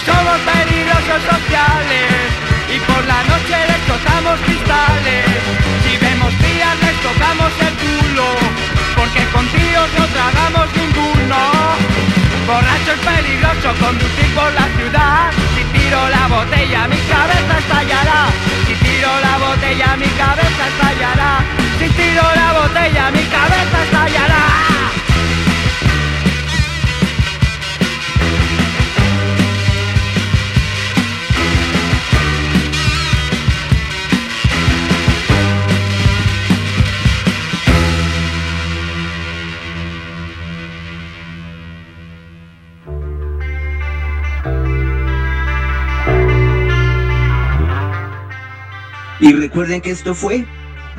Somos peligrosos sociales y por la noche les cristales. Si vemos tías les tocamos el culo, porque con tíos no tragamos ninguno. Borracho es peligroso conducir por la ciudad. Si tiro la botella mi cabeza estallará. Si tiro la botella mi cabeza estallará. Si tiro la botella mi cabeza estallará. Recuerden que esto fue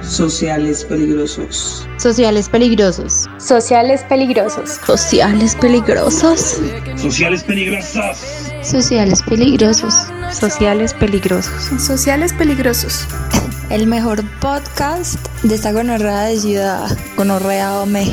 Sociales peligrosos. Sociales peligrosos. Sociales peligrosos. Sociales peligrosos. Sociales peligrosos. Sociales peligrosos. Sociales peligrosos. Sociales peligrosos. El mejor podcast de esta gonorrea de ciudad. Gonorrea Ome.